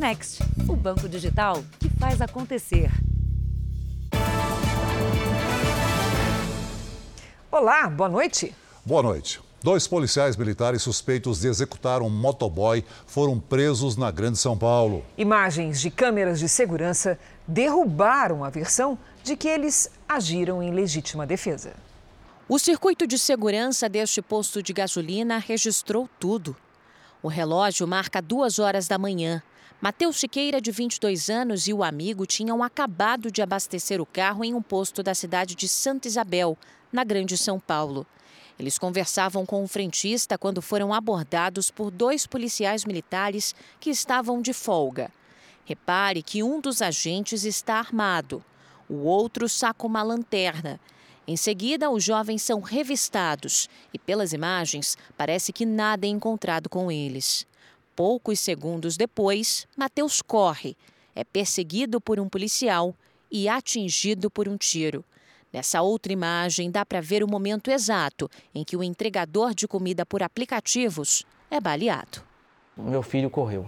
Next, o banco digital que faz acontecer. Olá, boa noite. Boa noite. Dois policiais militares suspeitos de executar um motoboy foram presos na Grande São Paulo. Imagens de câmeras de segurança derrubaram a versão de que eles agiram em legítima defesa. O circuito de segurança deste posto de gasolina registrou tudo. O relógio marca duas horas da manhã. Matheus Siqueira, de 22 anos, e o amigo tinham acabado de abastecer o carro em um posto da cidade de Santa Isabel, na Grande São Paulo. Eles conversavam com o frentista quando foram abordados por dois policiais militares que estavam de folga. Repare que um dos agentes está armado, o outro saca uma lanterna. Em seguida, os jovens são revistados e, pelas imagens, parece que nada é encontrado com eles. Poucos segundos depois, Mateus corre, é perseguido por um policial e atingido por um tiro. Nessa outra imagem, dá para ver o momento exato em que o entregador de comida por aplicativos é baleado. Meu filho correu.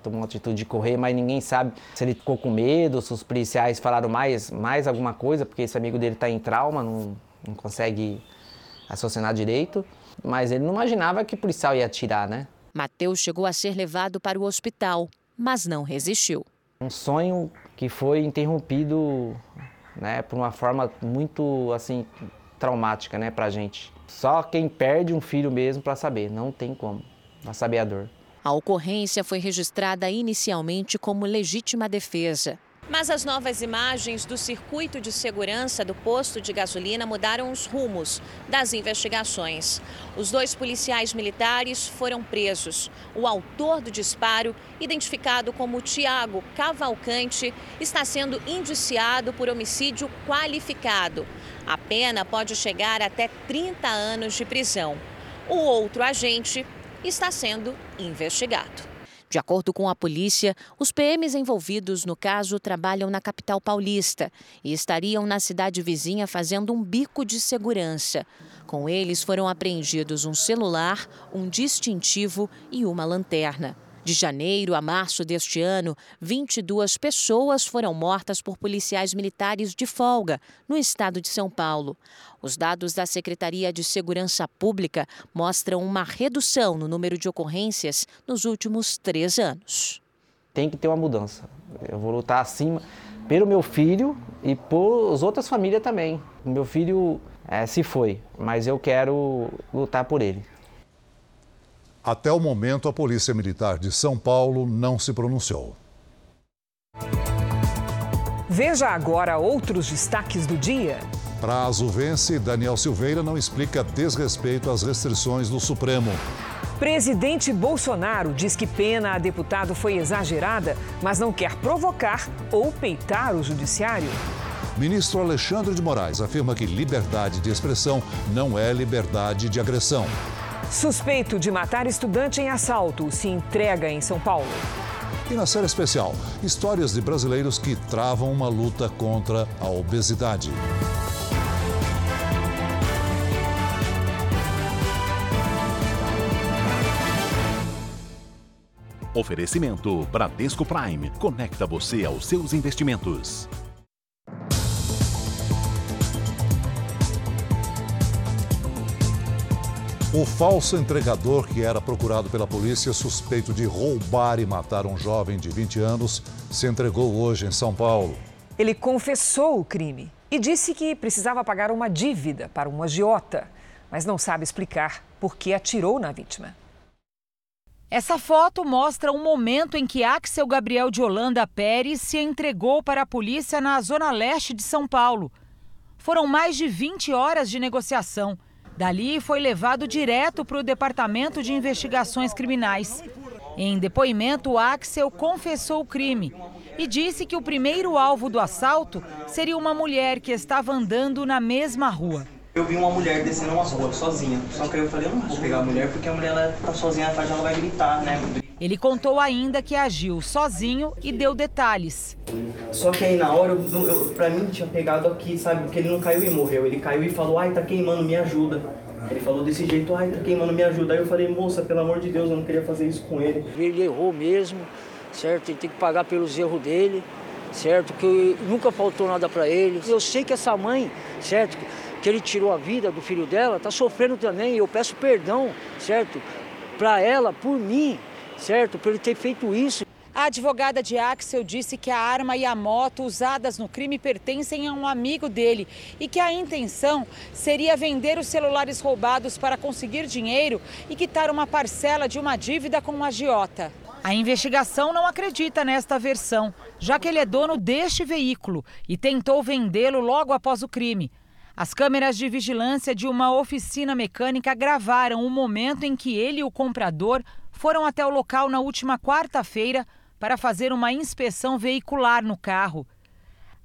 Tomou uma atitude de correr, mas ninguém sabe se ele ficou com medo, se os policiais falaram mais, mais alguma coisa, porque esse amigo dele está em trauma, não, não consegue raciocinar direito. Mas ele não imaginava que o policial ia atirar, né? Mateus chegou a ser levado para o hospital, mas não resistiu. Um sonho que foi interrompido né, por uma forma muito assim traumática, né, pra gente. Só quem perde um filho mesmo para saber, não tem como, para saber a dor. A ocorrência foi registrada inicialmente como legítima defesa. Mas as novas imagens do circuito de segurança do posto de gasolina mudaram os rumos das investigações. Os dois policiais militares foram presos. O autor do disparo, identificado como Tiago Cavalcante, está sendo indiciado por homicídio qualificado. A pena pode chegar até 30 anos de prisão. O outro agente está sendo investigado. De acordo com a polícia, os PMs envolvidos no caso trabalham na capital paulista e estariam na cidade vizinha fazendo um bico de segurança. Com eles foram apreendidos um celular, um distintivo e uma lanterna. De janeiro a março deste ano, 22 pessoas foram mortas por policiais militares de folga no estado de São Paulo. Os dados da Secretaria de Segurança Pública mostram uma redução no número de ocorrências nos últimos três anos. Tem que ter uma mudança. Eu vou lutar acima pelo meu filho e por as outras famílias também. Meu filho é, se foi, mas eu quero lutar por ele. Até o momento, a Polícia Militar de São Paulo não se pronunciou. Veja agora outros destaques do dia. Prazo vence, Daniel Silveira não explica desrespeito às restrições do Supremo. Presidente Bolsonaro diz que pena a deputado foi exagerada, mas não quer provocar ou peitar o judiciário. Ministro Alexandre de Moraes afirma que liberdade de expressão não é liberdade de agressão. Suspeito de matar estudante em assalto se entrega em São Paulo. E na série especial, histórias de brasileiros que travam uma luta contra a obesidade. Oferecimento Bradesco Prime. Conecta você aos seus investimentos. O falso entregador que era procurado pela polícia suspeito de roubar e matar um jovem de 20 anos se entregou hoje em São Paulo. Ele confessou o crime e disse que precisava pagar uma dívida para um agiota, mas não sabe explicar por que atirou na vítima. Essa foto mostra um momento em que Axel Gabriel de Holanda Pérez se entregou para a polícia na zona leste de São Paulo. Foram mais de 20 horas de negociação. Dali foi levado direto para o Departamento de Investigações Criminais. Em depoimento, Axel confessou o crime e disse que o primeiro alvo do assalto seria uma mulher que estava andando na mesma rua. Eu vi uma mulher descendo uma rua sozinha, só que eu falei, eu não vou pegar a mulher porque a mulher ela tá sozinha atrás, ela vai gritar, né? Ele contou ainda que agiu sozinho e deu detalhes. Só que aí na hora, eu, eu, pra mim tinha pegado aqui, sabe? Porque ele não caiu e morreu. Ele caiu e falou, ai, tá queimando, me ajuda. Ele falou desse jeito, ai, tá queimando, me ajuda. Aí eu falei, moça, pelo amor de Deus, eu não queria fazer isso com ele. Ele errou mesmo, certo? Ele tem que pagar pelos erros dele, certo? Que nunca faltou nada para ele. Eu sei que essa mãe, certo? Que ele tirou a vida do filho dela, tá sofrendo também. E eu peço perdão, certo? Para ela, por mim, certo? Por ele ter feito isso. A advogada de Axel disse que a arma e a moto usadas no crime pertencem a um amigo dele e que a intenção seria vender os celulares roubados para conseguir dinheiro e quitar uma parcela de uma dívida com um agiota. A investigação não acredita nesta versão, já que ele é dono deste veículo e tentou vendê-lo logo após o crime. As câmeras de vigilância de uma oficina mecânica gravaram o momento em que ele e o comprador foram até o local na última quarta-feira para fazer uma inspeção veicular no carro.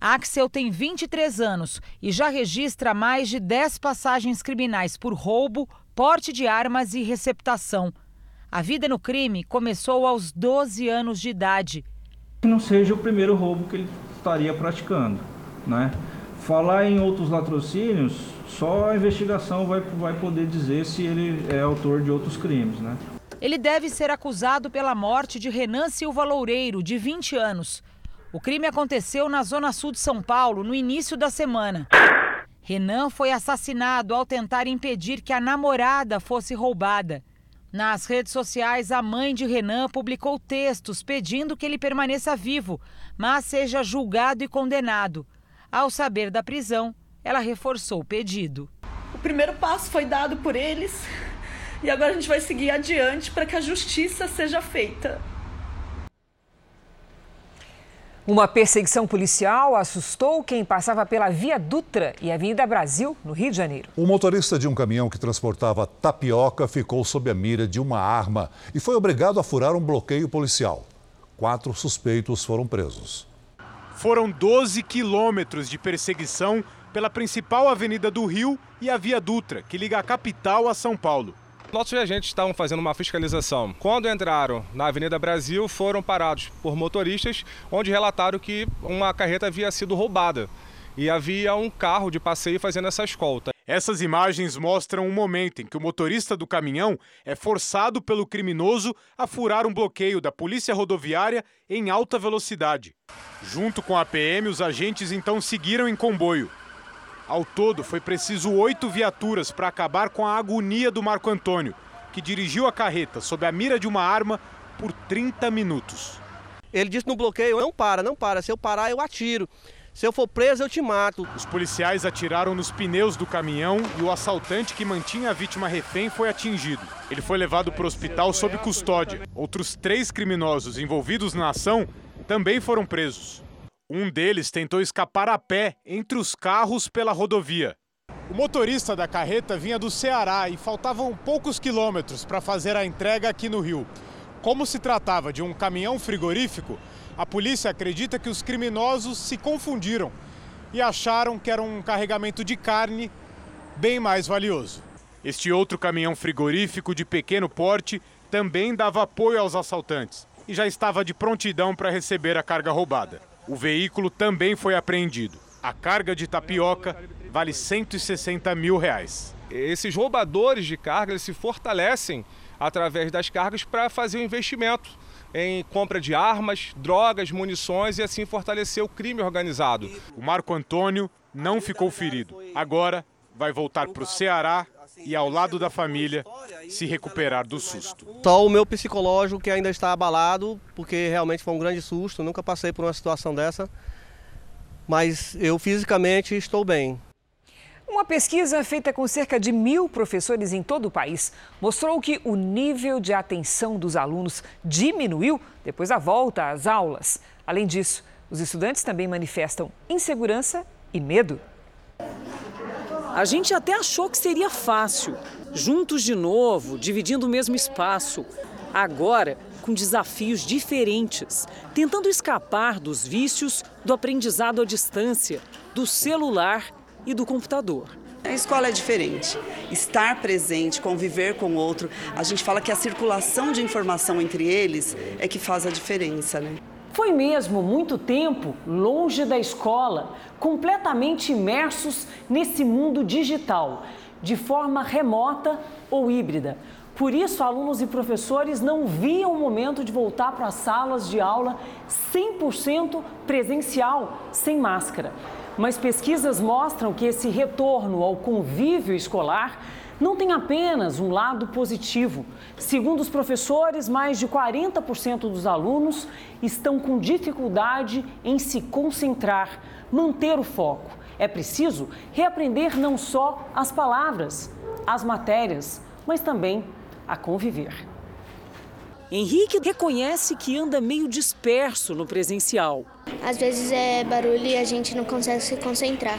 Axel tem 23 anos e já registra mais de 10 passagens criminais por roubo, porte de armas e receptação. A vida no crime começou aos 12 anos de idade. Que não seja o primeiro roubo que ele estaria praticando, né? Falar em outros latrocínios, só a investigação vai, vai poder dizer se ele é autor de outros crimes, né? Ele deve ser acusado pela morte de Renan Silva Loureiro, de 20 anos. O crime aconteceu na zona sul de São Paulo no início da semana. Renan foi assassinado ao tentar impedir que a namorada fosse roubada. Nas redes sociais, a mãe de Renan publicou textos pedindo que ele permaneça vivo, mas seja julgado e condenado. Ao saber da prisão, ela reforçou o pedido. O primeiro passo foi dado por eles e agora a gente vai seguir adiante para que a justiça seja feita. Uma perseguição policial assustou quem passava pela Via Dutra e Avenida Brasil, no Rio de Janeiro. O motorista de um caminhão que transportava tapioca ficou sob a mira de uma arma e foi obrigado a furar um bloqueio policial. Quatro suspeitos foram presos. Foram 12 quilômetros de perseguição pela principal avenida do Rio e a Via Dutra, que liga a capital a São Paulo. Nossos agentes estavam fazendo uma fiscalização. Quando entraram na Avenida Brasil, foram parados por motoristas, onde relataram que uma carreta havia sido roubada e havia um carro de passeio fazendo essa escolta. Essas imagens mostram um momento em que o motorista do caminhão é forçado pelo criminoso a furar um bloqueio da polícia rodoviária em alta velocidade. Junto com a PM, os agentes então seguiram em comboio. Ao todo, foi preciso oito viaturas para acabar com a agonia do Marco Antônio, que dirigiu a carreta sob a mira de uma arma por 30 minutos. Ele disse no bloqueio: não para, não para, se eu parar eu atiro. Se eu for preso, eu te mato. Os policiais atiraram nos pneus do caminhão e o assaltante que mantinha a vítima refém foi atingido. Ele foi levado para o hospital sob custódia. Outros três criminosos envolvidos na ação também foram presos. Um deles tentou escapar a pé entre os carros pela rodovia. O motorista da carreta vinha do Ceará e faltavam poucos quilômetros para fazer a entrega aqui no Rio. Como se tratava de um caminhão frigorífico, a polícia acredita que os criminosos se confundiram e acharam que era um carregamento de carne bem mais valioso. Este outro caminhão frigorífico de pequeno porte também dava apoio aos assaltantes e já estava de prontidão para receber a carga roubada. O veículo também foi apreendido. A carga de tapioca vale 160 mil reais. Esses roubadores de carga eles se fortalecem através das cargas para fazer o um investimento em compra de armas, drogas, munições e assim fortalecer o crime organizado. O Marco Antônio não ficou ferido. Agora vai voltar para o Ceará e, ao lado da família, se recuperar do susto. Só o meu psicológico que ainda está abalado, porque realmente foi um grande susto, nunca passei por uma situação dessa, mas eu fisicamente estou bem. Uma pesquisa feita com cerca de mil professores em todo o país mostrou que o nível de atenção dos alunos diminuiu depois da volta às aulas. Além disso, os estudantes também manifestam insegurança e medo. A gente até achou que seria fácil, juntos de novo, dividindo o mesmo espaço. Agora, com desafios diferentes, tentando escapar dos vícios do aprendizado à distância, do celular e do computador. A escola é diferente. Estar presente, conviver com o outro. A gente fala que a circulação de informação entre eles é que faz a diferença, né? Foi mesmo muito tempo longe da escola, completamente imersos nesse mundo digital, de forma remota ou híbrida. Por isso, alunos e professores não viam o momento de voltar para as salas de aula 100% presencial, sem máscara. Mas pesquisas mostram que esse retorno ao convívio escolar não tem apenas um lado positivo. Segundo os professores, mais de 40% dos alunos estão com dificuldade em se concentrar, manter o foco. É preciso reaprender não só as palavras, as matérias, mas também a conviver. Henrique reconhece que anda meio disperso no presencial. Às vezes é barulho e a gente não consegue se concentrar.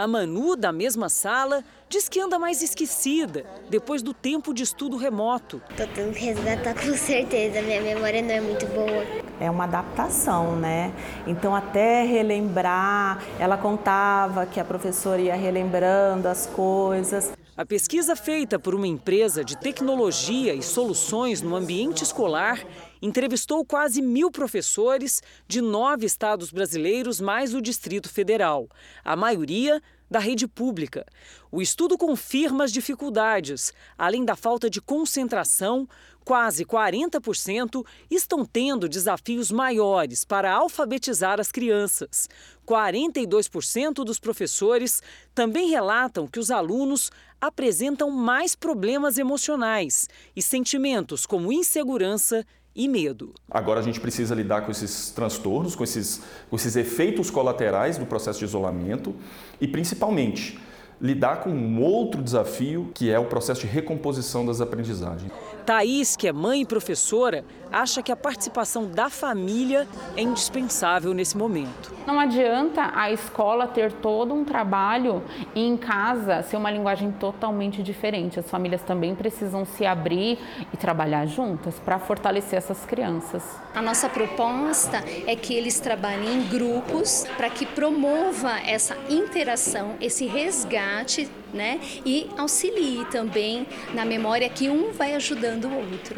A Manu, da mesma sala, diz que anda mais esquecida depois do tempo de estudo remoto. Tô tendo que resgatar com certeza, minha memória não é muito boa. É uma adaptação, né? Então, até relembrar, ela contava que a professora ia relembrando as coisas. A pesquisa feita por uma empresa de tecnologia e soluções no ambiente escolar entrevistou quase mil professores de nove estados brasileiros, mais o Distrito Federal. A maioria da rede pública. O estudo confirma as dificuldades, além da falta de concentração, quase 40% estão tendo desafios maiores para alfabetizar as crianças. 42% dos professores também relatam que os alunos apresentam mais problemas emocionais e sentimentos como insegurança e medo. Agora a gente precisa lidar com esses transtornos, com esses, com esses efeitos colaterais do processo de isolamento e, principalmente, lidar com um outro desafio que é o processo de recomposição das aprendizagens. Thaís, que é mãe e professora, acha que a participação da família é indispensável nesse momento. Não adianta a escola ter todo um trabalho e em casa ser uma linguagem totalmente diferente. As famílias também precisam se abrir e trabalhar juntas para fortalecer essas crianças. A nossa proposta é que eles trabalhem em grupos para que promova essa interação, esse resgate né? E auxilie também na memória que um vai ajudando o outro.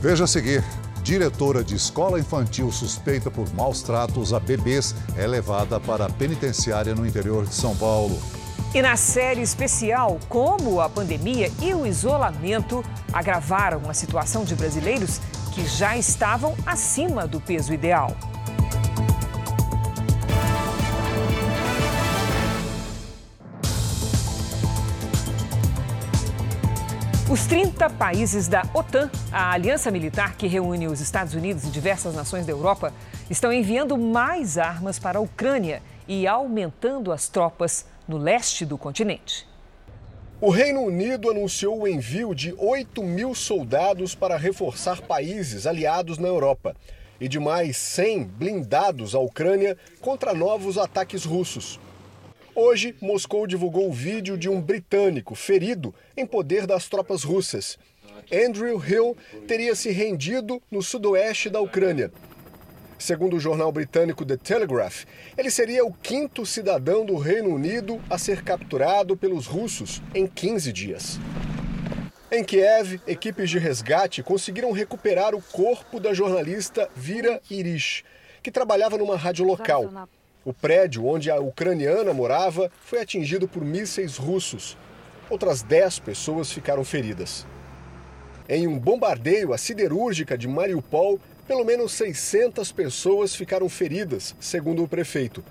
Veja a seguir. Diretora de escola infantil suspeita por maus tratos a bebês é levada para a penitenciária no interior de São Paulo. E na série especial, como a pandemia e o isolamento agravaram a situação de brasileiros que já estavam acima do peso ideal. Os 30 países da OTAN, a aliança militar que reúne os Estados Unidos e diversas nações da Europa, estão enviando mais armas para a Ucrânia e aumentando as tropas no leste do continente. O Reino Unido anunciou o envio de 8 mil soldados para reforçar países aliados na Europa e de mais 100 blindados à Ucrânia contra novos ataques russos. Hoje, Moscou divulgou o vídeo de um britânico ferido em poder das tropas russas. Andrew Hill teria se rendido no sudoeste da Ucrânia. Segundo o jornal britânico The Telegraph, ele seria o quinto cidadão do Reino Unido a ser capturado pelos russos em 15 dias. Em Kiev, equipes de resgate conseguiram recuperar o corpo da jornalista Vira Irish, que trabalhava numa rádio local. O prédio onde a ucraniana morava foi atingido por mísseis russos. Outras 10 pessoas ficaram feridas. Em um bombardeio à siderúrgica de Mariupol, pelo menos 600 pessoas ficaram feridas, segundo o prefeito.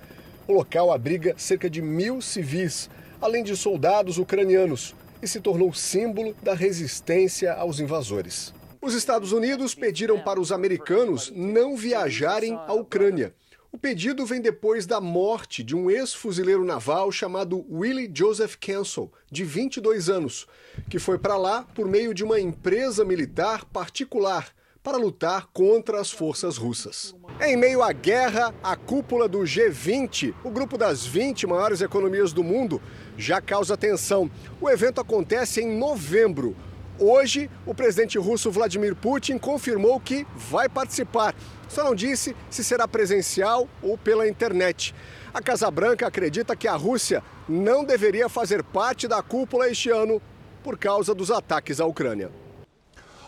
O local abriga cerca de mil civis, além de soldados ucranianos, e se tornou símbolo da resistência aos invasores. Os Estados Unidos pediram para os americanos não viajarem à Ucrânia. O pedido vem depois da morte de um ex-fuzileiro naval chamado Willie Joseph Cancel, de 22 anos, que foi para lá por meio de uma empresa militar particular para lutar contra as forças russas. Em meio à guerra, a cúpula do G20, o grupo das 20 maiores economias do mundo, já causa tensão. O evento acontece em novembro. Hoje, o presidente russo Vladimir Putin confirmou que vai participar só não disse se será presencial ou pela internet. A Casa Branca acredita que a Rússia não deveria fazer parte da cúpula este ano por causa dos ataques à Ucrânia.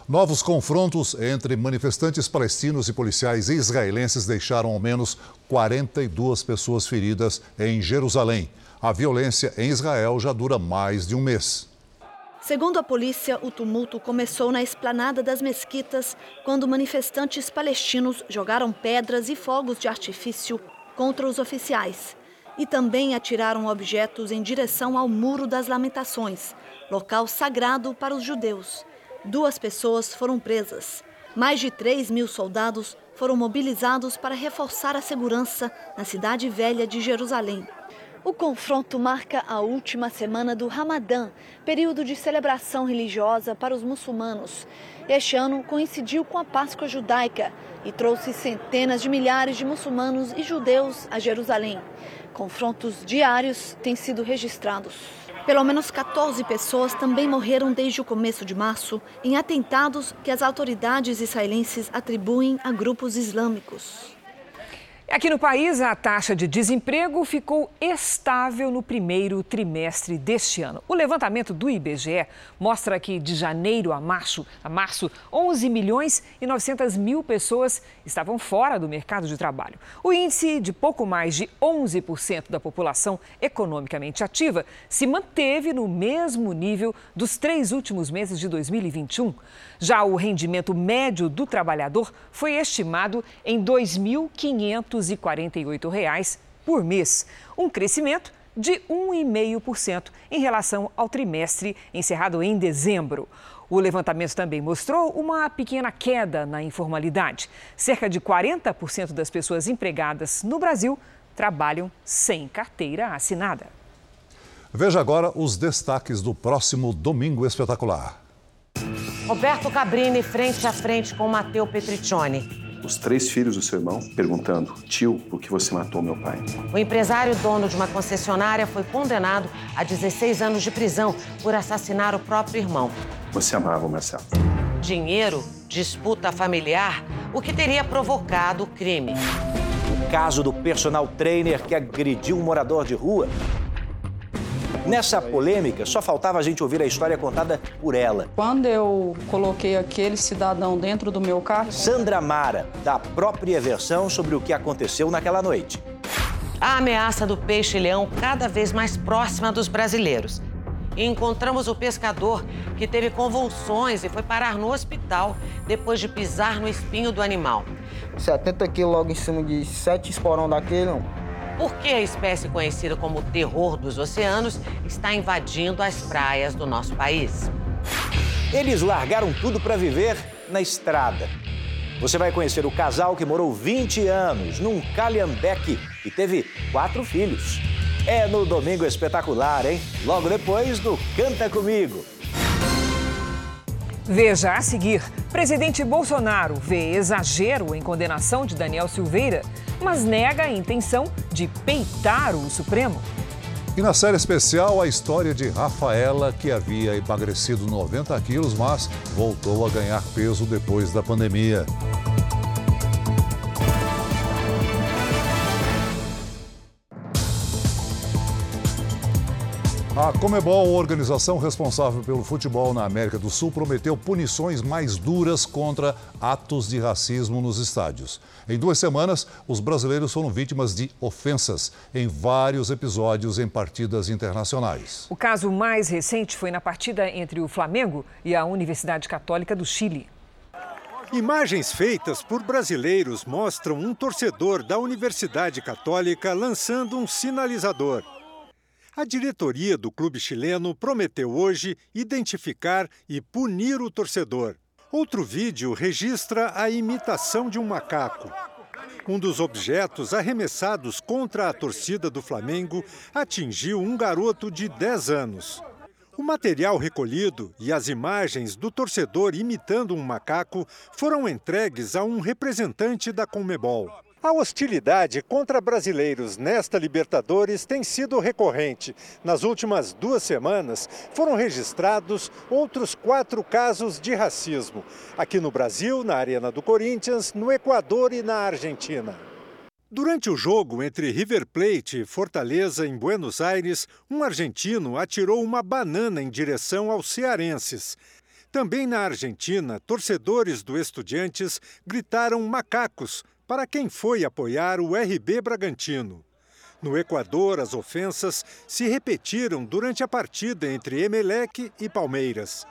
Novos confrontos entre manifestantes palestinos e policiais israelenses deixaram ao menos 42 pessoas feridas em Jerusalém. A violência em Israel já dura mais de um mês. Segundo a polícia, o tumulto começou na esplanada das mesquitas, quando manifestantes palestinos jogaram pedras e fogos de artifício contra os oficiais e também atiraram objetos em direção ao Muro das Lamentações, local sagrado para os judeus. Duas pessoas foram presas. Mais de 3 mil soldados foram mobilizados para reforçar a segurança na cidade velha de Jerusalém. O confronto marca a última semana do Ramadã, período de celebração religiosa para os muçulmanos. Este ano coincidiu com a Páscoa judaica e trouxe centenas de milhares de muçulmanos e judeus a Jerusalém. Confrontos diários têm sido registrados. Pelo menos 14 pessoas também morreram desde o começo de março em atentados que as autoridades israelenses atribuem a grupos islâmicos. Aqui no país, a taxa de desemprego ficou estável no primeiro trimestre deste ano. O levantamento do IBGE mostra que de janeiro a março, a março 11 milhões e 900 mil pessoas estavam fora do mercado de trabalho. O índice de pouco mais de 11% da população economicamente ativa se manteve no mesmo nível dos três últimos meses de 2021. Já o rendimento médio do trabalhador foi estimado em R$ 2.548 por mês, um crescimento de 1,5% em relação ao trimestre encerrado em dezembro. O levantamento também mostrou uma pequena queda na informalidade. Cerca de 40% das pessoas empregadas no Brasil trabalham sem carteira assinada. Veja agora os destaques do próximo Domingo Espetacular. Roberto Cabrini frente a frente com Matteo Petriccione. Os três filhos do seu irmão perguntando: Tio, por que você matou meu pai? O empresário dono de uma concessionária foi condenado a 16 anos de prisão por assassinar o próprio irmão. Você amava o Marcelo. Dinheiro, disputa familiar, o que teria provocado o crime. O caso do personal trainer que agrediu um morador de rua Nessa polêmica, só faltava a gente ouvir a história contada por ela. Quando eu coloquei aquele cidadão dentro do meu carro. Sandra Mara, da própria versão sobre o que aconteceu naquela noite. A ameaça do peixe-leão cada vez mais próxima dos brasileiros. E encontramos o pescador que teve convulsões e foi parar no hospital depois de pisar no espinho do animal. 70 quilos logo em cima de sete esporão daquele, não. Por que a espécie conhecida como terror dos oceanos está invadindo as praias do nosso país? Eles largaram tudo para viver na estrada. Você vai conhecer o casal que morou 20 anos num calhambeque e teve quatro filhos. É no Domingo Espetacular, hein? Logo depois do Canta Comigo. Veja a seguir: presidente Bolsonaro vê exagero em condenação de Daniel Silveira, mas nega a intenção de peitar o Supremo. E na série especial, a história de Rafaela, que havia emagrecido 90 quilos, mas voltou a ganhar peso depois da pandemia. A Comebol, organização responsável pelo futebol na América do Sul, prometeu punições mais duras contra atos de racismo nos estádios. Em duas semanas, os brasileiros foram vítimas de ofensas em vários episódios em partidas internacionais. O caso mais recente foi na partida entre o Flamengo e a Universidade Católica do Chile. Imagens feitas por brasileiros mostram um torcedor da Universidade Católica lançando um sinalizador. A diretoria do clube chileno prometeu hoje identificar e punir o torcedor. Outro vídeo registra a imitação de um macaco. Um dos objetos arremessados contra a torcida do Flamengo atingiu um garoto de 10 anos. O material recolhido e as imagens do torcedor imitando um macaco foram entregues a um representante da Conmebol. A hostilidade contra brasileiros nesta Libertadores tem sido recorrente. Nas últimas duas semanas, foram registrados outros quatro casos de racismo. Aqui no Brasil, na Arena do Corinthians, no Equador e na Argentina. Durante o jogo entre River Plate e Fortaleza, em Buenos Aires, um argentino atirou uma banana em direção aos cearenses. Também na Argentina, torcedores do Estudiantes gritaram macacos para quem foi apoiar o RB Bragantino. No Equador, as ofensas se repetiram durante a partida entre Emelec e Palmeiras.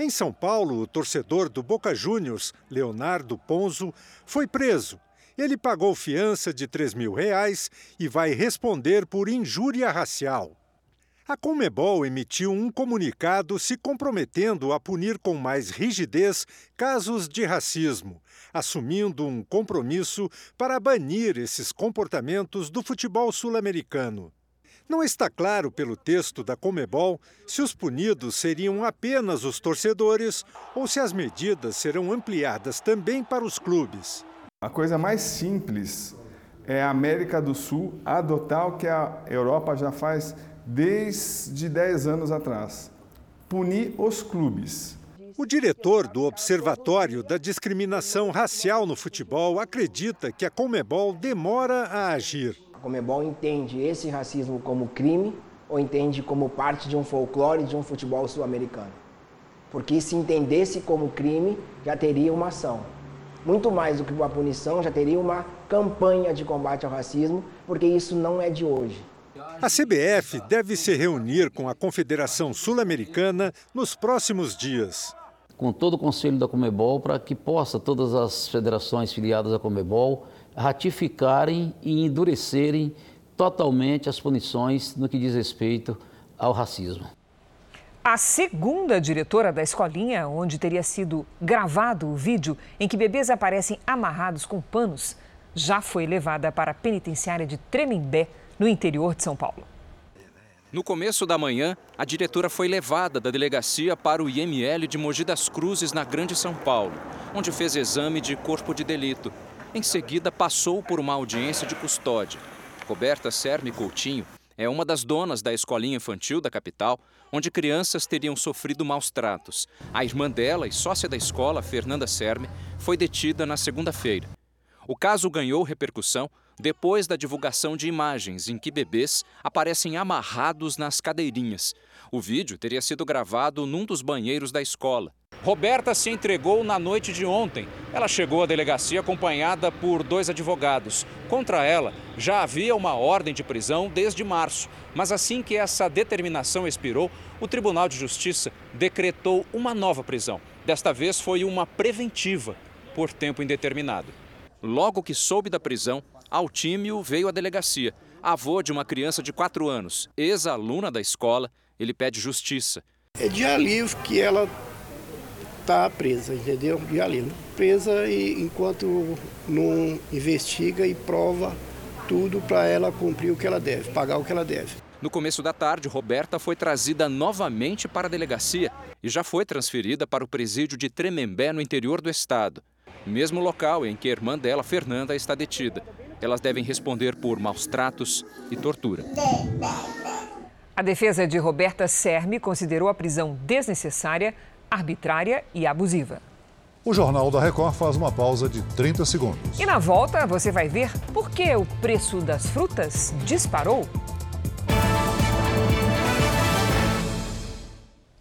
Em São Paulo, o torcedor do Boca Juniors, Leonardo Ponzo, foi preso. Ele pagou fiança de 3 mil reais e vai responder por injúria racial. A Comebol emitiu um comunicado se comprometendo a punir com mais rigidez casos de racismo, assumindo um compromisso para banir esses comportamentos do futebol sul-americano. Não está claro pelo texto da Comebol se os punidos seriam apenas os torcedores ou se as medidas serão ampliadas também para os clubes. A coisa mais simples é a América do Sul adotar o que a Europa já faz desde 10 anos atrás: punir os clubes. O diretor do Observatório da Discriminação Racial no Futebol acredita que a Comebol demora a agir. A Comebol entende esse racismo como crime ou entende como parte de um folclore de um futebol sul-americano? Porque se entendesse como crime, já teria uma ação. Muito mais do que uma punição, já teria uma campanha de combate ao racismo, porque isso não é de hoje. A CBF deve se reunir com a Confederação Sul-Americana nos próximos dias. Com todo o Conselho da Comebol, para que possa todas as federações filiadas à Comebol ratificarem e endurecerem totalmente as punições no que diz respeito ao racismo. A segunda diretora da escolinha, onde teria sido gravado o vídeo em que bebês aparecem amarrados com panos, já foi levada para a penitenciária de Tremembé, no interior de São Paulo. No começo da manhã, a diretora foi levada da delegacia para o IML de Mogi das Cruzes, na Grande São Paulo, onde fez exame de corpo de delito. Em seguida, passou por uma audiência de custódia. Roberta Serme Coutinho é uma das donas da escolinha infantil da capital, onde crianças teriam sofrido maus tratos. A irmã dela e sócia da escola, Fernanda Serme, foi detida na segunda-feira. O caso ganhou repercussão depois da divulgação de imagens em que bebês aparecem amarrados nas cadeirinhas. O vídeo teria sido gravado num dos banheiros da escola. Roberta se entregou na noite de ontem. Ela chegou à delegacia acompanhada por dois advogados. Contra ela, já havia uma ordem de prisão desde março. Mas assim que essa determinação expirou, o Tribunal de Justiça decretou uma nova prisão. Desta vez foi uma preventiva, por tempo indeterminado. Logo que soube da prisão, Altímio veio à delegacia. Avô de uma criança de 4 anos, ex-aluna da escola, ele pede justiça. É de alívio que ela está presa, entendeu? De alívio. Presa e enquanto não investiga e prova tudo para ela cumprir o que ela deve, pagar o que ela deve. No começo da tarde, Roberta foi trazida novamente para a delegacia e já foi transferida para o presídio de Tremembé, no interior do estado mesmo local em que a irmã dela, Fernanda, está detida. Elas devem responder por maus tratos e tortura. A defesa de Roberta Serme considerou a prisão desnecessária, arbitrária e abusiva. O Jornal da Record faz uma pausa de 30 segundos. E na volta você vai ver por que o preço das frutas disparou.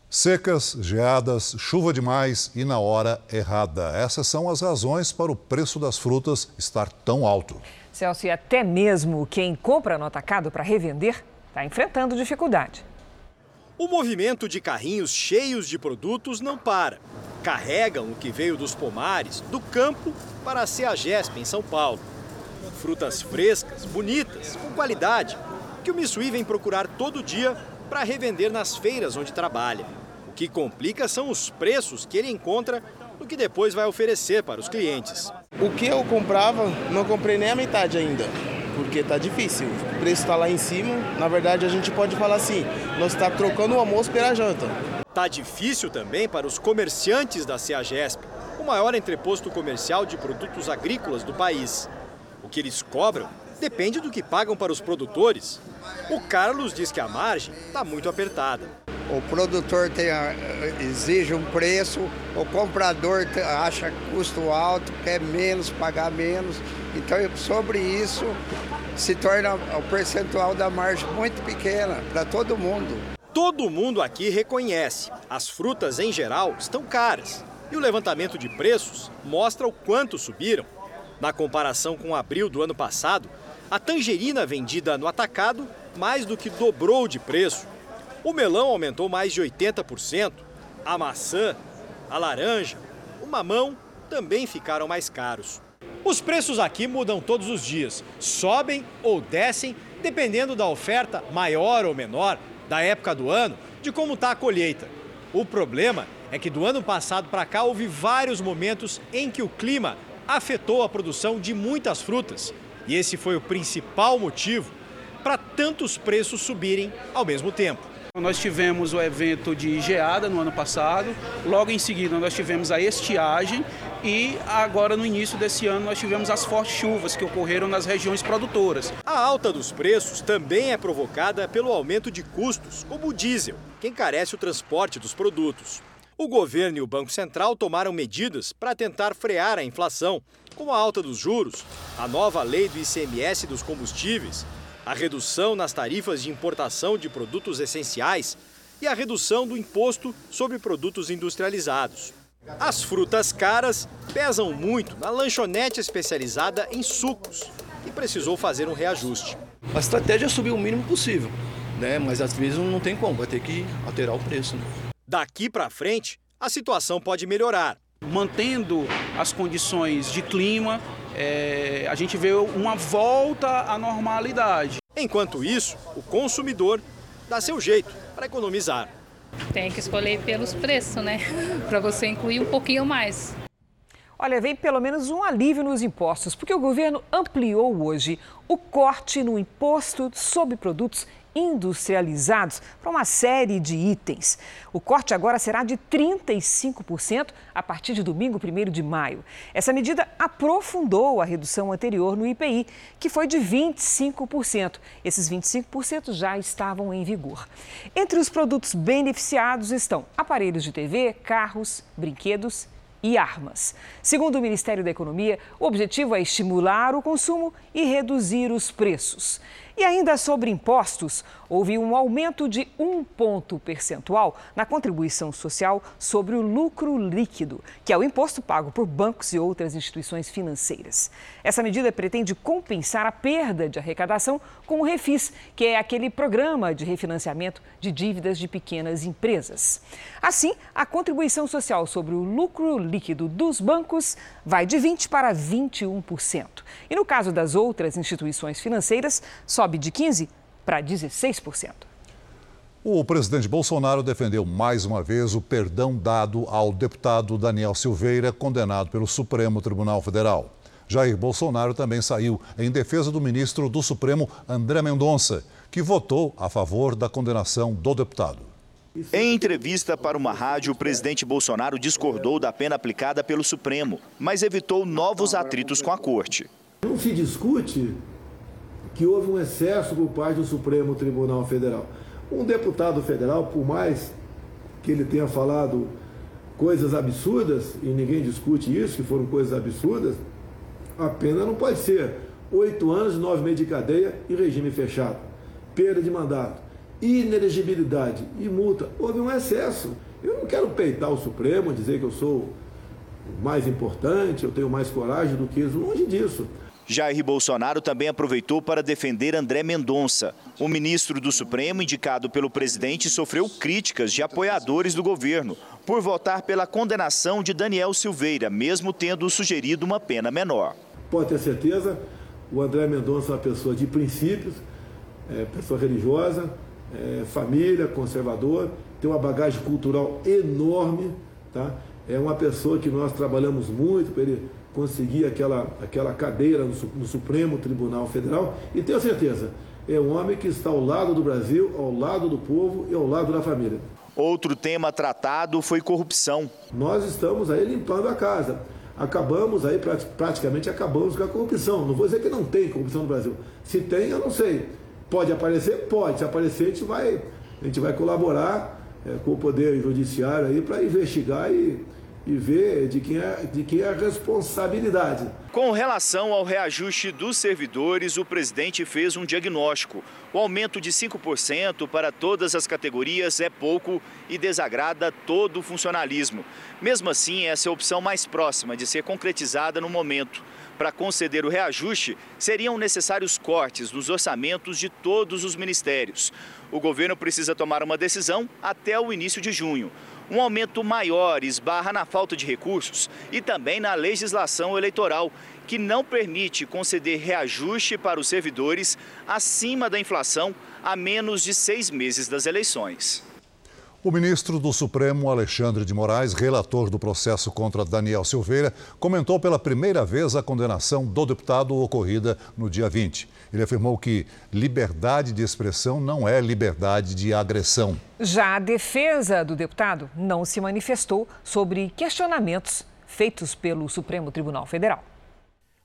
Secas, geadas, chuva demais e na hora errada. Essas são as razões para o preço das frutas estar tão alto. Celso, e até mesmo quem compra no atacado para revender está enfrentando dificuldade. O movimento de carrinhos cheios de produtos não para. Carregam o que veio dos pomares, do campo, para a CEAGESP em São Paulo. Frutas frescas, bonitas, com qualidade, que o Missuí vem procurar todo dia para revender nas feiras onde trabalha. O que complica são os preços que ele encontra no que depois vai oferecer para os clientes. O que eu comprava, não comprei nem a metade ainda, porque tá difícil. O preço está lá em cima. Na verdade, a gente pode falar assim: nós está trocando o almoço pela janta. Tá difícil também para os comerciantes da CEAGESP, o maior entreposto comercial de produtos agrícolas do país. O que eles cobram depende do que pagam para os produtores. O Carlos diz que a margem está muito apertada. O produtor tem, exige um preço, o comprador acha custo alto, quer menos, pagar menos. Então, sobre isso, se torna o percentual da margem muito pequena para todo mundo. Todo mundo aqui reconhece, as frutas em geral estão caras. E o levantamento de preços mostra o quanto subiram. Na comparação com abril do ano passado, A tangerina vendida no atacado mais do que dobrou de preço. O melão aumentou mais de 80%. A maçã, a laranja, o mamão também ficaram mais caros. Os preços aqui mudam todos os dias, sobem ou descem, dependendo da oferta maior ou menor, da época do ano, de como está a colheita. O problema é que do ano passado para cá houve vários momentos em que o clima afetou a produção de muitas frutas. E esse foi o principal motivo para tantos preços subirem ao mesmo tempo. Nós tivemos o evento de geada no ano passado, logo em seguida nós tivemos a estiagem e agora no início desse ano nós tivemos as fortes chuvas que ocorreram nas regiões produtoras. A alta dos preços também é provocada pelo aumento de custos, como o diesel, que encarece o transporte dos produtos. O governo e o Banco Central tomaram medidas para tentar frear a inflação, como a alta dos juros, a nova lei do ICMS dos combustíveis a redução nas tarifas de importação de produtos essenciais e a redução do imposto sobre produtos industrializados. As frutas caras pesam muito na lanchonete especializada em sucos e precisou fazer um reajuste. A estratégia é subir o mínimo possível, né? mas às vezes não tem como, vai ter que alterar o preço. Né? Daqui para frente, a situação pode melhorar. Mantendo as condições de clima, é, a gente vê uma volta à normalidade. Enquanto isso, o consumidor dá seu jeito para economizar. Tem que escolher pelos preços, né? para você incluir um pouquinho mais. Olha, vem pelo menos um alívio nos impostos, porque o governo ampliou hoje o corte no imposto sobre produtos industrializados para uma série de itens. O corte agora será de 35% a partir de domingo, 1 de maio. Essa medida aprofundou a redução anterior no IPI, que foi de 25%. Esses 25% já estavam em vigor. Entre os produtos beneficiados estão aparelhos de TV, carros, brinquedos e armas. Segundo o Ministério da Economia, o objetivo é estimular o consumo e reduzir os preços. E ainda sobre impostos, houve um aumento de um ponto percentual na contribuição social sobre o lucro líquido, que é o imposto pago por bancos e outras instituições financeiras. Essa medida pretende compensar a perda de arrecadação com o Refis, que é aquele programa de refinanciamento de dívidas de pequenas empresas. Assim, a contribuição social sobre o lucro líquido dos bancos vai de 20% para 21%. E no caso das outras instituições financeiras, sobe de 15% para 16%. O presidente Bolsonaro defendeu mais uma vez o perdão dado ao deputado Daniel Silveira, condenado pelo Supremo Tribunal Federal. Jair Bolsonaro também saiu em defesa do ministro do Supremo, André Mendonça, que votou a favor da condenação do deputado. Em entrevista para uma rádio, o presidente Bolsonaro discordou da pena aplicada pelo Supremo, mas evitou novos atritos com a corte. Não se discute que houve um excesso por parte do Supremo Tribunal Federal. Um deputado federal, por mais que ele tenha falado coisas absurdas, e ninguém discute isso, que foram coisas absurdas, a pena não pode ser oito anos, nove meses de cadeia e regime fechado, perda de mandato, inelegibilidade e multa. Houve um excesso. Eu não quero peitar o Supremo, dizer que eu sou mais importante, eu tenho mais coragem do que isso, longe disso. Jair Bolsonaro também aproveitou para defender André Mendonça. O ministro do Supremo, indicado pelo presidente, sofreu críticas de apoiadores do governo por votar pela condenação de Daniel Silveira, mesmo tendo sugerido uma pena menor. Pode ter certeza, o André Mendonça é uma pessoa de princípios, é, pessoa religiosa, é, família, conservador, tem uma bagagem cultural enorme, tá? É uma pessoa que nós trabalhamos muito para ele conseguir aquela, aquela cadeira no, no Supremo Tribunal Federal e tenho certeza, é um homem que está ao lado do Brasil, ao lado do povo e ao lado da família. Outro tema tratado foi corrupção. Nós estamos aí limpando a casa. Acabamos aí, praticamente acabamos com a corrupção. Não vou dizer que não tem corrupção no Brasil. Se tem, eu não sei. Pode aparecer? Pode. Se aparecer, a gente vai, a gente vai colaborar é, com o Poder Judiciário aí para investigar e, e ver de quem é, de quem é a responsabilidade. Com relação ao reajuste dos servidores, o presidente fez um diagnóstico. O aumento de 5% para todas as categorias é pouco e desagrada todo o funcionalismo. Mesmo assim, essa é a opção mais próxima de ser concretizada no momento. Para conceder o reajuste, seriam necessários cortes nos orçamentos de todos os ministérios. O governo precisa tomar uma decisão até o início de junho. Um aumento maior esbarra na falta de recursos e também na legislação eleitoral, que não permite conceder reajuste para os servidores acima da inflação a menos de seis meses das eleições. O ministro do Supremo, Alexandre de Moraes, relator do processo contra Daniel Silveira, comentou pela primeira vez a condenação do deputado ocorrida no dia 20. Ele afirmou que liberdade de expressão não é liberdade de agressão. Já a defesa do deputado não se manifestou sobre questionamentos feitos pelo Supremo Tribunal Federal.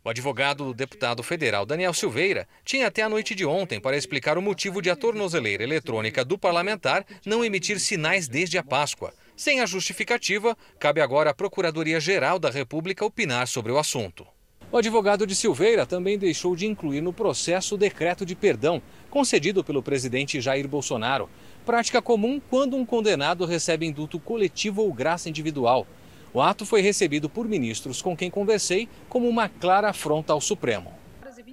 O advogado do deputado federal Daniel Silveira tinha até a noite de ontem para explicar o motivo de a tornozeleira eletrônica do parlamentar não emitir sinais desde a Páscoa. Sem a justificativa, cabe agora à Procuradoria-Geral da República opinar sobre o assunto. O advogado de Silveira também deixou de incluir no processo o decreto de perdão concedido pelo presidente Jair Bolsonaro, prática comum quando um condenado recebe indulto coletivo ou graça individual. O ato foi recebido por ministros com quem conversei como uma clara afronta ao Supremo.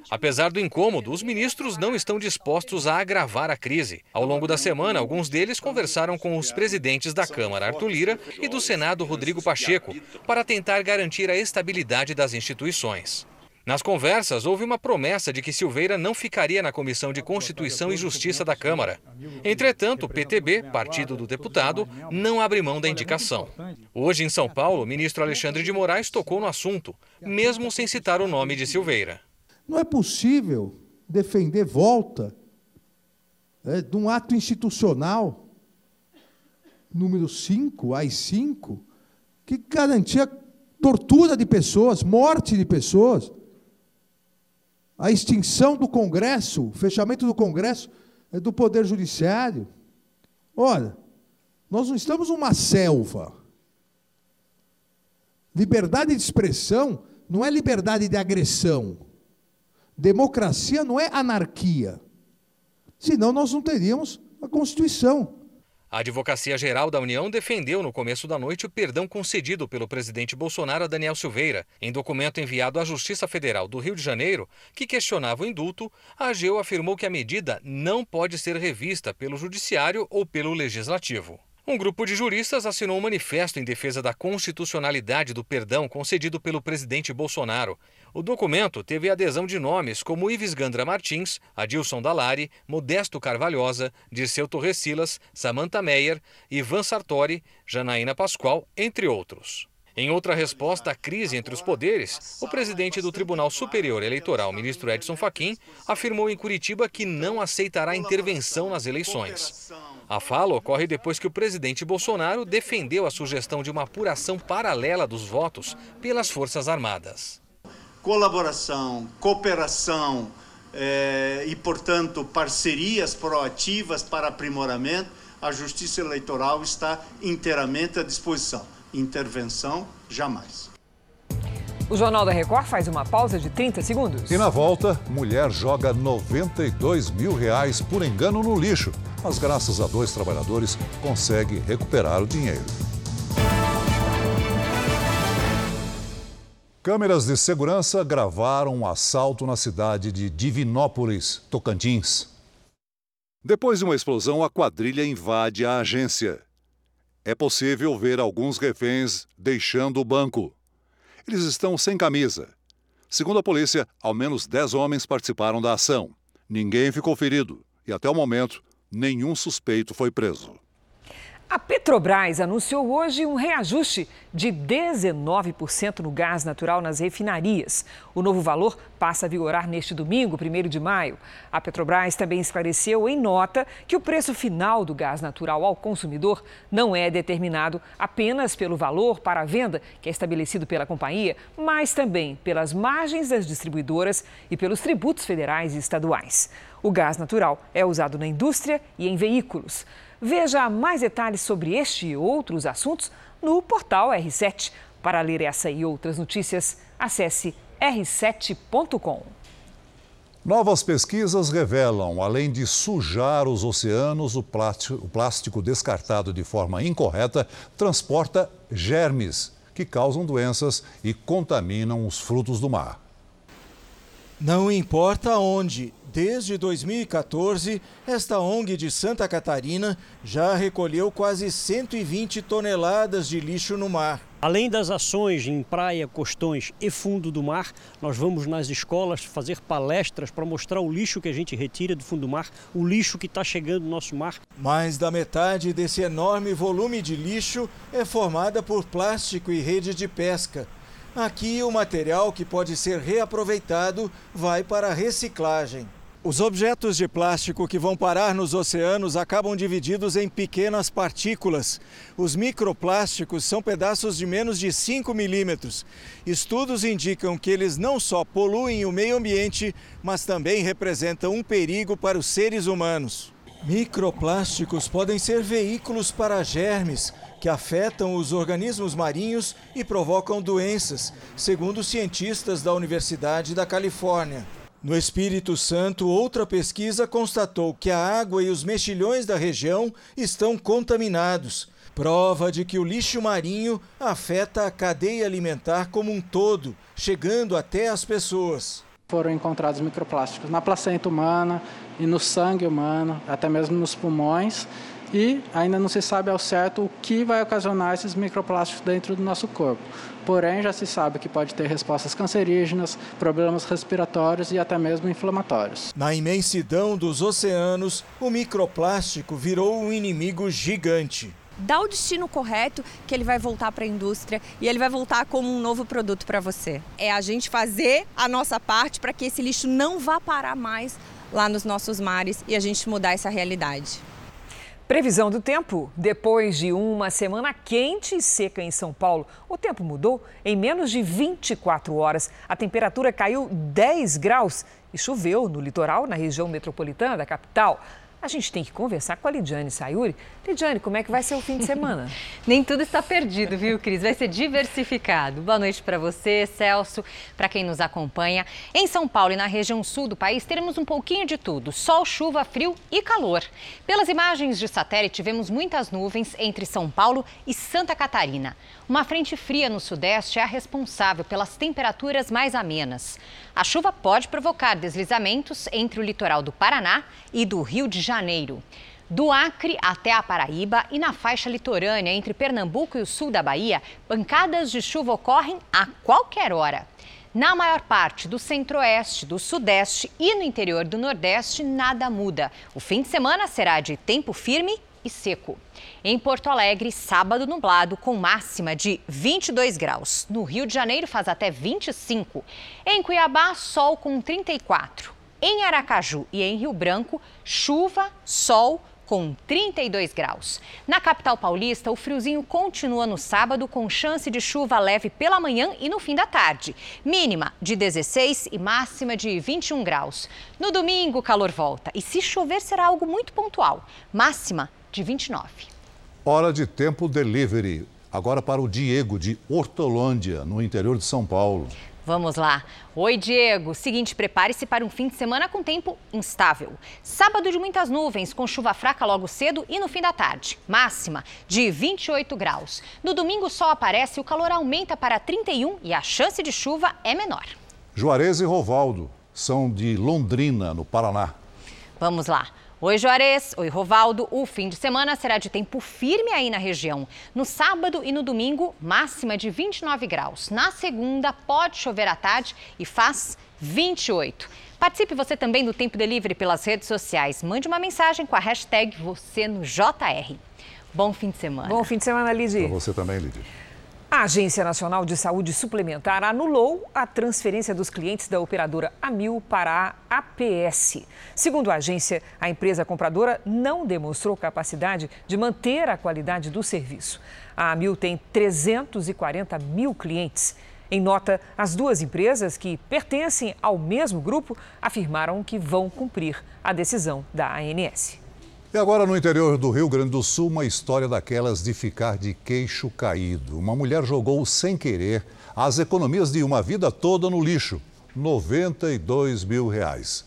Apesar do incômodo, os ministros não estão dispostos a agravar a crise. Ao longo da semana, alguns deles conversaram com os presidentes da Câmara, Arthur Lira, e do Senado, Rodrigo Pacheco, para tentar garantir a estabilidade das instituições. Nas conversas, houve uma promessa de que Silveira não ficaria na Comissão de Constituição e Justiça da Câmara. Entretanto, o PTB, partido do deputado, não abre mão da indicação. Hoje, em São Paulo, o ministro Alexandre de Moraes tocou no assunto, mesmo sem citar o nome de Silveira. Não é possível defender volta é, de um ato institucional, número 5, AI-5, que garantia tortura de pessoas, morte de pessoas a extinção do Congresso, o fechamento do Congresso, é do Poder Judiciário. Olha, nós não estamos numa selva. Liberdade de expressão não é liberdade de agressão. Democracia não é anarquia. Senão nós não teríamos a Constituição. A Advocacia Geral da União defendeu no começo da noite o perdão concedido pelo presidente Bolsonaro a Daniel Silveira. Em documento enviado à Justiça Federal do Rio de Janeiro, que questionava o indulto, a AGU afirmou que a medida não pode ser revista pelo Judiciário ou pelo Legislativo. Um grupo de juristas assinou um manifesto em defesa da constitucionalidade do perdão concedido pelo presidente Bolsonaro. O documento teve adesão de nomes como Ives Gandra Martins, Adilson Dalari, Modesto Carvalhosa, Dirceu Torres Silas, Samantha Meyer, Ivan Sartori, Janaína Pascoal, entre outros. Em outra resposta à crise entre os poderes, o presidente do Tribunal Superior Eleitoral, ministro Edson Fachin, afirmou em Curitiba que não aceitará intervenção nas eleições. A fala ocorre depois que o presidente Bolsonaro defendeu a sugestão de uma apuração paralela dos votos pelas Forças Armadas colaboração, cooperação é, e, portanto, parcerias proativas para aprimoramento, a Justiça Eleitoral está inteiramente à disposição. Intervenção, jamais. O Jornal da Record faz uma pausa de 30 segundos. E na volta, mulher joga 92 mil reais por engano no lixo. Mas graças a dois trabalhadores, consegue recuperar o dinheiro. Câmeras de segurança gravaram um assalto na cidade de Divinópolis, Tocantins. Depois de uma explosão, a quadrilha invade a agência. É possível ver alguns reféns deixando o banco. Eles estão sem camisa. Segundo a polícia, ao menos 10 homens participaram da ação. Ninguém ficou ferido e, até o momento, nenhum suspeito foi preso. A Petrobras anunciou hoje um reajuste de 19% no gás natural nas refinarias. O novo valor passa a vigorar neste domingo, 1 de maio. A Petrobras também esclareceu em nota que o preço final do gás natural ao consumidor não é determinado apenas pelo valor para a venda, que é estabelecido pela companhia, mas também pelas margens das distribuidoras e pelos tributos federais e estaduais. O gás natural é usado na indústria e em veículos. Veja mais detalhes sobre este e outros assuntos no portal R7. Para ler essa e outras notícias, acesse r7.com. Novas pesquisas revelam, além de sujar os oceanos, o plástico, o plástico descartado de forma incorreta transporta germes que causam doenças e contaminam os frutos do mar. Não importa onde, desde 2014, esta ONG de Santa Catarina já recolheu quase 120 toneladas de lixo no mar. Além das ações em praia, costões e fundo do mar, nós vamos nas escolas fazer palestras para mostrar o lixo que a gente retira do fundo do mar, o lixo que está chegando no nosso mar. Mais da metade desse enorme volume de lixo é formada por plástico e rede de pesca. Aqui, o material que pode ser reaproveitado vai para a reciclagem. Os objetos de plástico que vão parar nos oceanos acabam divididos em pequenas partículas. Os microplásticos são pedaços de menos de 5 milímetros. Estudos indicam que eles não só poluem o meio ambiente, mas também representam um perigo para os seres humanos. Microplásticos podem ser veículos para germes, que afetam os organismos marinhos e provocam doenças, segundo cientistas da Universidade da Califórnia. No Espírito Santo, outra pesquisa constatou que a água e os mexilhões da região estão contaminados. Prova de que o lixo marinho afeta a cadeia alimentar como um todo, chegando até as pessoas. Foram encontrados microplásticos na placenta humana e no sangue humano, até mesmo nos pulmões e ainda não se sabe ao certo o que vai ocasionar esses microplásticos dentro do nosso corpo. Porém, já se sabe que pode ter respostas cancerígenas, problemas respiratórios e até mesmo inflamatórios. Na imensidão dos oceanos, o microplástico virou um inimigo gigante dá o destino correto que ele vai voltar para a indústria e ele vai voltar como um novo produto para você. É a gente fazer a nossa parte para que esse lixo não vá parar mais lá nos nossos mares e a gente mudar essa realidade. Previsão do tempo. Depois de uma semana quente e seca em São Paulo, o tempo mudou. Em menos de 24 horas, a temperatura caiu 10 graus e choveu no litoral, na região metropolitana da capital. A gente tem que conversar com a Lidiane Sayuri. Lidiane, como é que vai ser o fim de semana? Nem tudo está perdido, viu, Cris? Vai ser diversificado. Boa noite para você, Celso, para quem nos acompanha. Em São Paulo e na região sul do país, teremos um pouquinho de tudo: sol, chuva, frio e calor. Pelas imagens de satélite, vemos muitas nuvens entre São Paulo e Santa Catarina. Uma frente fria no sudeste é a responsável pelas temperaturas mais amenas. A chuva pode provocar deslizamentos entre o litoral do Paraná e do Rio de Janeiro. Do Acre até a Paraíba e na faixa litorânea entre Pernambuco e o sul da Bahia, pancadas de chuva ocorrem a qualquer hora. Na maior parte do centro-oeste, do sudeste e no interior do nordeste, nada muda. O fim de semana será de tempo firme e seco. Em Porto Alegre, sábado nublado com máxima de 22 graus. No Rio de Janeiro faz até 25. Em Cuiabá, sol com 34. Em Aracaju e em Rio Branco, chuva, sol com 32 graus. Na capital paulista, o friozinho continua no sábado com chance de chuva leve pela manhã e no fim da tarde. Mínima de 16 e máxima de 21 graus. No domingo, o calor volta e se chover será algo muito pontual. Máxima de 29. Hora de tempo delivery. Agora para o Diego de Hortolândia, no interior de São Paulo. Vamos lá. Oi, Diego. Seguinte, prepare-se para um fim de semana com tempo instável. Sábado de muitas nuvens, com chuva fraca logo cedo e no fim da tarde. Máxima de 28 graus. No domingo, o sol aparece, o calor aumenta para 31 e a chance de chuva é menor. Juarez e Rovaldo são de Londrina, no Paraná. Vamos lá. Oi, Juarez. Oi, Rovaldo. O fim de semana será de tempo firme aí na região. No sábado e no domingo, máxima de 29 graus. Na segunda, pode chover à tarde e faz 28. Participe você também do Tempo Delivery pelas redes sociais. Mande uma mensagem com a hashtag você no JR. Bom fim de semana. Bom fim de semana, Lidy. Para você também, Lidy. A Agência Nacional de Saúde Suplementar anulou a transferência dos clientes da operadora Amil para a APS. Segundo a agência, a empresa compradora não demonstrou capacidade de manter a qualidade do serviço. A Amil tem 340 mil clientes. Em nota, as duas empresas, que pertencem ao mesmo grupo, afirmaram que vão cumprir a decisão da ANS. E agora, no interior do Rio Grande do Sul, uma história daquelas de ficar de queixo caído. Uma mulher jogou sem querer as economias de uma vida toda no lixo 92 mil reais.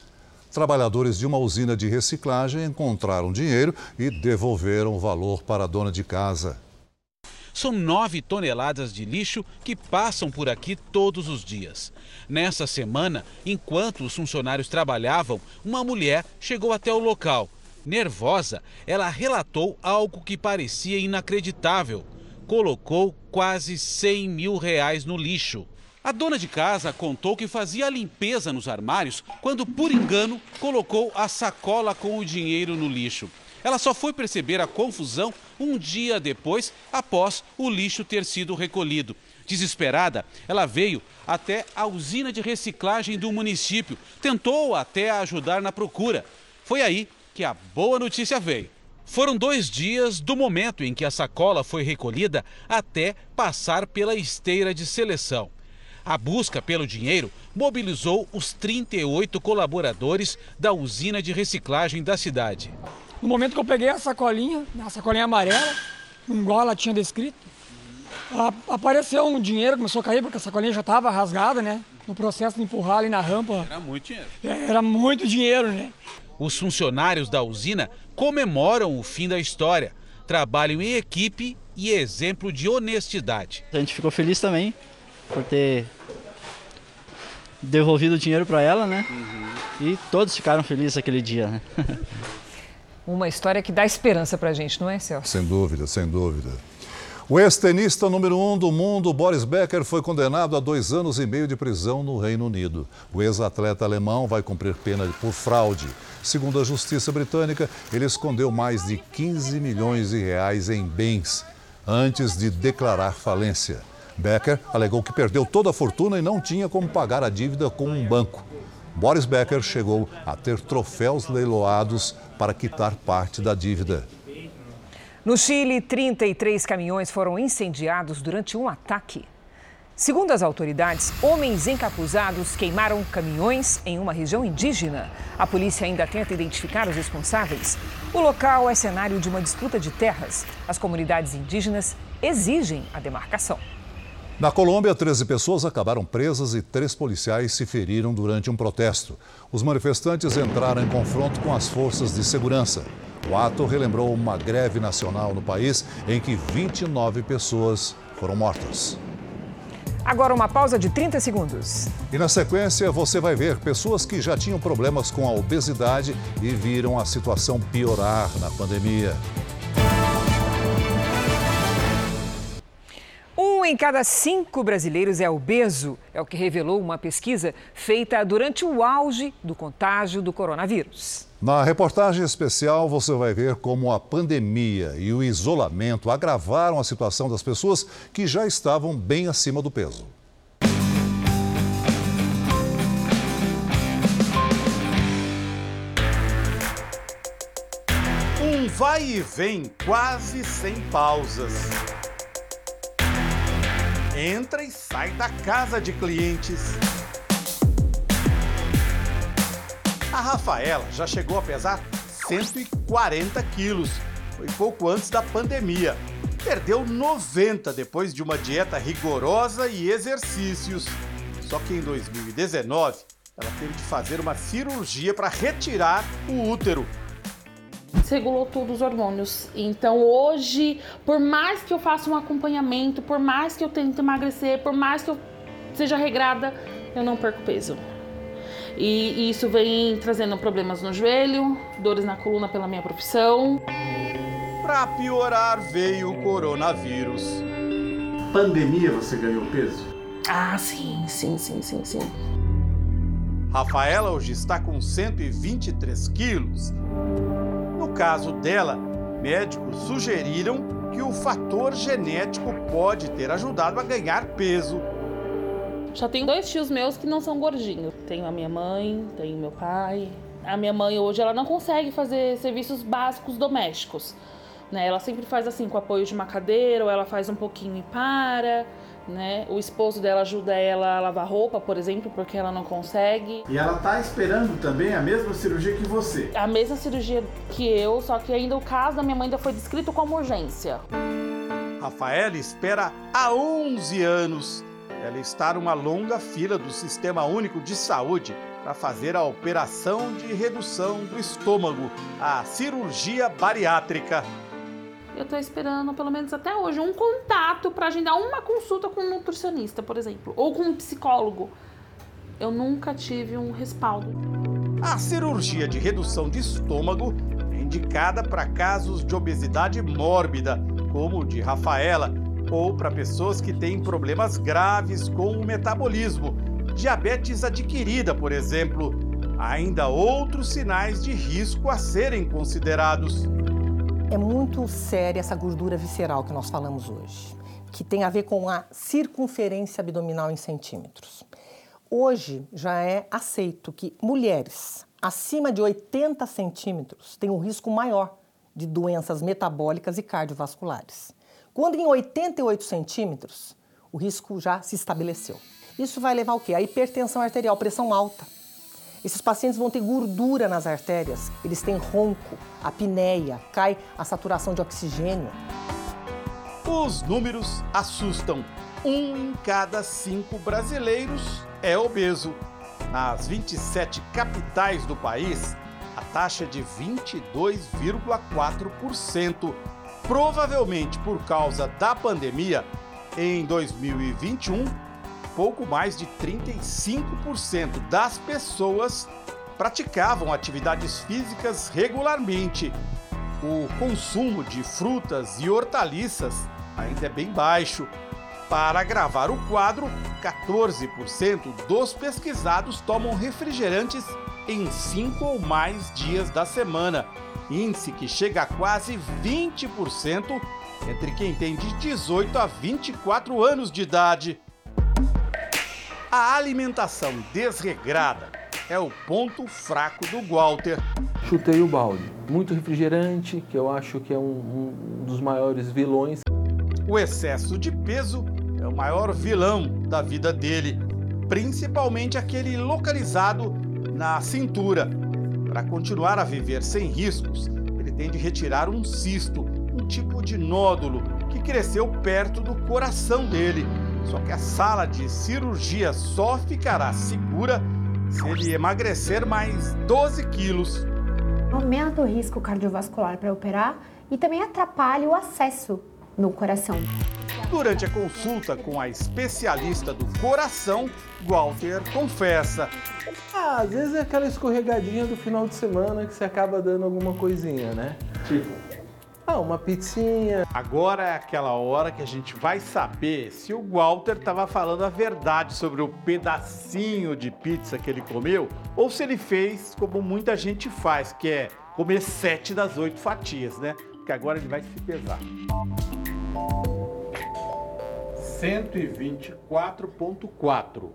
Trabalhadores de uma usina de reciclagem encontraram dinheiro e devolveram o valor para a dona de casa. São nove toneladas de lixo que passam por aqui todos os dias. Nessa semana, enquanto os funcionários trabalhavam, uma mulher chegou até o local Nervosa, ela relatou algo que parecia inacreditável. Colocou quase 100 mil reais no lixo. A dona de casa contou que fazia a limpeza nos armários quando, por engano, colocou a sacola com o dinheiro no lixo. Ela só foi perceber a confusão um dia depois, após o lixo ter sido recolhido. Desesperada, ela veio até a usina de reciclagem do município, tentou até ajudar na procura. Foi aí que a boa notícia veio. Foram dois dias do momento em que a sacola foi recolhida até passar pela esteira de seleção. A busca pelo dinheiro mobilizou os 38 colaboradores da usina de reciclagem da cidade. No momento que eu peguei a sacolinha, a sacolinha amarela, igual ela tinha descrito, apareceu um dinheiro, começou a cair porque a sacolinha já estava rasgada, né? No processo de empurrar ali na rampa. Era muito dinheiro. Era muito dinheiro, né? Os funcionários da usina comemoram o fim da história. Trabalham em equipe e exemplo de honestidade. A gente ficou feliz também por ter devolvido o dinheiro para ela, né? Uhum. E todos ficaram felizes aquele dia, né? Uma história que dá esperança para a gente, não é, Celso? Sem dúvida, sem dúvida. O ex-tenista número um do mundo, Boris Becker, foi condenado a dois anos e meio de prisão no Reino Unido. O ex-atleta alemão vai cumprir pena por fraude. Segundo a justiça britânica, ele escondeu mais de 15 milhões de reais em bens antes de declarar falência. Becker alegou que perdeu toda a fortuna e não tinha como pagar a dívida com um banco. Boris Becker chegou a ter troféus leiloados para quitar parte da dívida. No Chile, 33 caminhões foram incendiados durante um ataque. Segundo as autoridades, homens encapuzados queimaram caminhões em uma região indígena. A polícia ainda tenta identificar os responsáveis. O local é cenário de uma disputa de terras. As comunidades indígenas exigem a demarcação. Na Colômbia, 13 pessoas acabaram presas e três policiais se feriram durante um protesto. Os manifestantes entraram em confronto com as forças de segurança. O ato relembrou uma greve nacional no país em que 29 pessoas foram mortas. Agora uma pausa de 30 segundos. E na sequência você vai ver pessoas que já tinham problemas com a obesidade e viram a situação piorar na pandemia. Um em cada cinco brasileiros é obeso, é o que revelou uma pesquisa feita durante o auge do contágio do coronavírus. Na reportagem especial, você vai ver como a pandemia e o isolamento agravaram a situação das pessoas que já estavam bem acima do peso. Um vai e vem quase sem pausas. Entra e sai da casa de clientes A Rafaela já chegou a pesar 140 quilos. Foi pouco antes da pandemia. Perdeu 90 depois de uma dieta rigorosa e exercícios. Só que em 2019, ela teve que fazer uma cirurgia para retirar o útero. Regulou todos os hormônios. Então hoje, por mais que eu faça um acompanhamento, por mais que eu tente emagrecer, por mais que eu seja regrada, eu não perco peso. E isso vem trazendo problemas no joelho, dores na coluna pela minha profissão. Para piorar, veio o coronavírus. Pandemia, você ganhou peso? Ah, sim, sim, sim, sim, sim. Rafaela hoje está com 123 quilos. No caso dela, médicos sugeriram que o fator genético pode ter ajudado a ganhar peso já tenho dois tios meus que não são gordinhos. Tenho a minha mãe, tenho meu pai. A minha mãe hoje ela não consegue fazer serviços básicos domésticos. Né? Ela sempre faz assim com apoio de uma cadeira, ou ela faz um pouquinho e para. Né? O esposo dela ajuda ela a lavar roupa, por exemplo, porque ela não consegue. E ela tá esperando também a mesma cirurgia que você. A mesma cirurgia que eu, só que ainda o caso da minha mãe ainda foi descrito como urgência. Rafaela espera há 11 anos. Ela está numa longa fila do Sistema Único de Saúde para fazer a operação de redução do estômago, a cirurgia bariátrica. Eu estou esperando, pelo menos até hoje, um contato para agendar uma consulta com um nutricionista, por exemplo, ou com um psicólogo. Eu nunca tive um respaldo. A cirurgia de redução de estômago é indicada para casos de obesidade mórbida, como o de Rafaela, ou para pessoas que têm problemas graves com o metabolismo, diabetes adquirida, por exemplo. Ainda outros sinais de risco a serem considerados. É muito séria essa gordura visceral que nós falamos hoje, que tem a ver com a circunferência abdominal em centímetros. Hoje já é aceito que mulheres acima de 80 centímetros têm um risco maior de doenças metabólicas e cardiovasculares. Quando em 88 centímetros, o risco já se estabeleceu. Isso vai levar o quê? A hipertensão arterial, pressão alta. Esses pacientes vão ter gordura nas artérias, eles têm ronco, apneia, cai a saturação de oxigênio. Os números assustam. Um em cada cinco brasileiros é obeso. Nas 27 capitais do país, a taxa é de 22,4%. Provavelmente por causa da pandemia, em 2021, pouco mais de 35% das pessoas praticavam atividades físicas regularmente. O consumo de frutas e hortaliças ainda é bem baixo. Para agravar o quadro, 14% dos pesquisados tomam refrigerantes em 5 ou mais dias da semana, índice que chega a quase 20% entre quem tem de 18 a 24 anos de idade. A alimentação desregrada é o ponto fraco do Walter. Chutei o balde. Muito refrigerante, que eu acho que é um, um dos maiores vilões. O excesso de peso é o maior vilão da vida dele, principalmente aquele localizado na cintura. Para continuar a viver sem riscos, ele tem de retirar um cisto, um tipo de nódulo que cresceu perto do coração dele. Só que a sala de cirurgia só ficará segura se ele emagrecer mais 12 quilos. Aumenta o risco cardiovascular para operar e também atrapalha o acesso no coração. Durante a consulta com a especialista do coração, Walter confessa. Ah, às vezes é aquela escorregadinha do final de semana que você acaba dando alguma coisinha, né? Tipo, ah, uma pizzinha. Agora é aquela hora que a gente vai saber se o Walter estava falando a verdade sobre o pedacinho de pizza que ele comeu ou se ele fez como muita gente faz, que é comer sete das oito fatias, né? Porque agora ele vai se pesar. 124,4.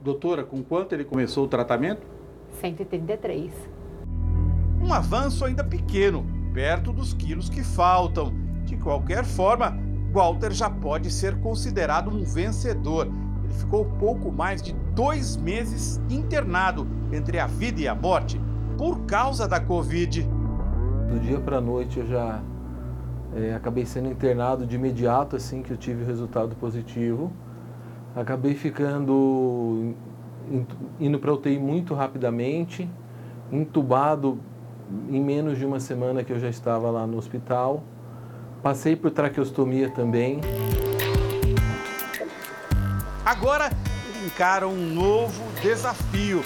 Doutora, com quanto ele começou o tratamento? 133. Um avanço ainda pequeno, perto dos quilos que faltam. De qualquer forma, Walter já pode ser considerado um vencedor. Ele ficou pouco mais de dois meses internado entre a vida e a morte por causa da Covid. Do dia para a noite eu já é, acabei sendo internado de imediato assim que eu tive o resultado positivo. Acabei ficando indo para UTI muito rapidamente, entubado em menos de uma semana que eu já estava lá no hospital. Passei por traqueostomia também. Agora encara um novo desafio.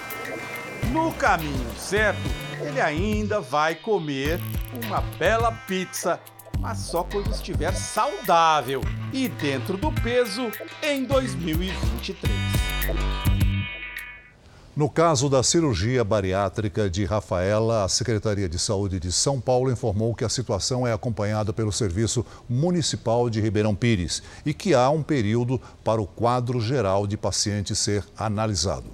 No caminho certo, ele ainda vai comer uma bela pizza, mas só quando estiver saudável e dentro do peso em 2023. No caso da cirurgia bariátrica de Rafaela, a Secretaria de Saúde de São Paulo informou que a situação é acompanhada pelo Serviço Municipal de Ribeirão Pires e que há um período para o quadro geral de paciente ser analisado.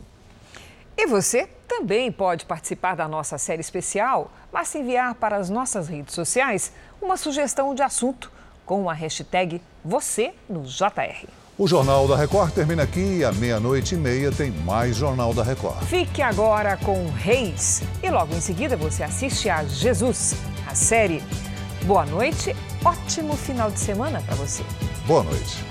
E você também pode participar da nossa série especial, basta enviar para as nossas redes sociais uma sugestão de assunto com a hashtag você no JR. O Jornal da Record termina aqui e à meia-noite e meia tem mais Jornal da Record. Fique agora com Reis e logo em seguida você assiste a Jesus, a série. Boa noite, ótimo final de semana para você. Boa noite.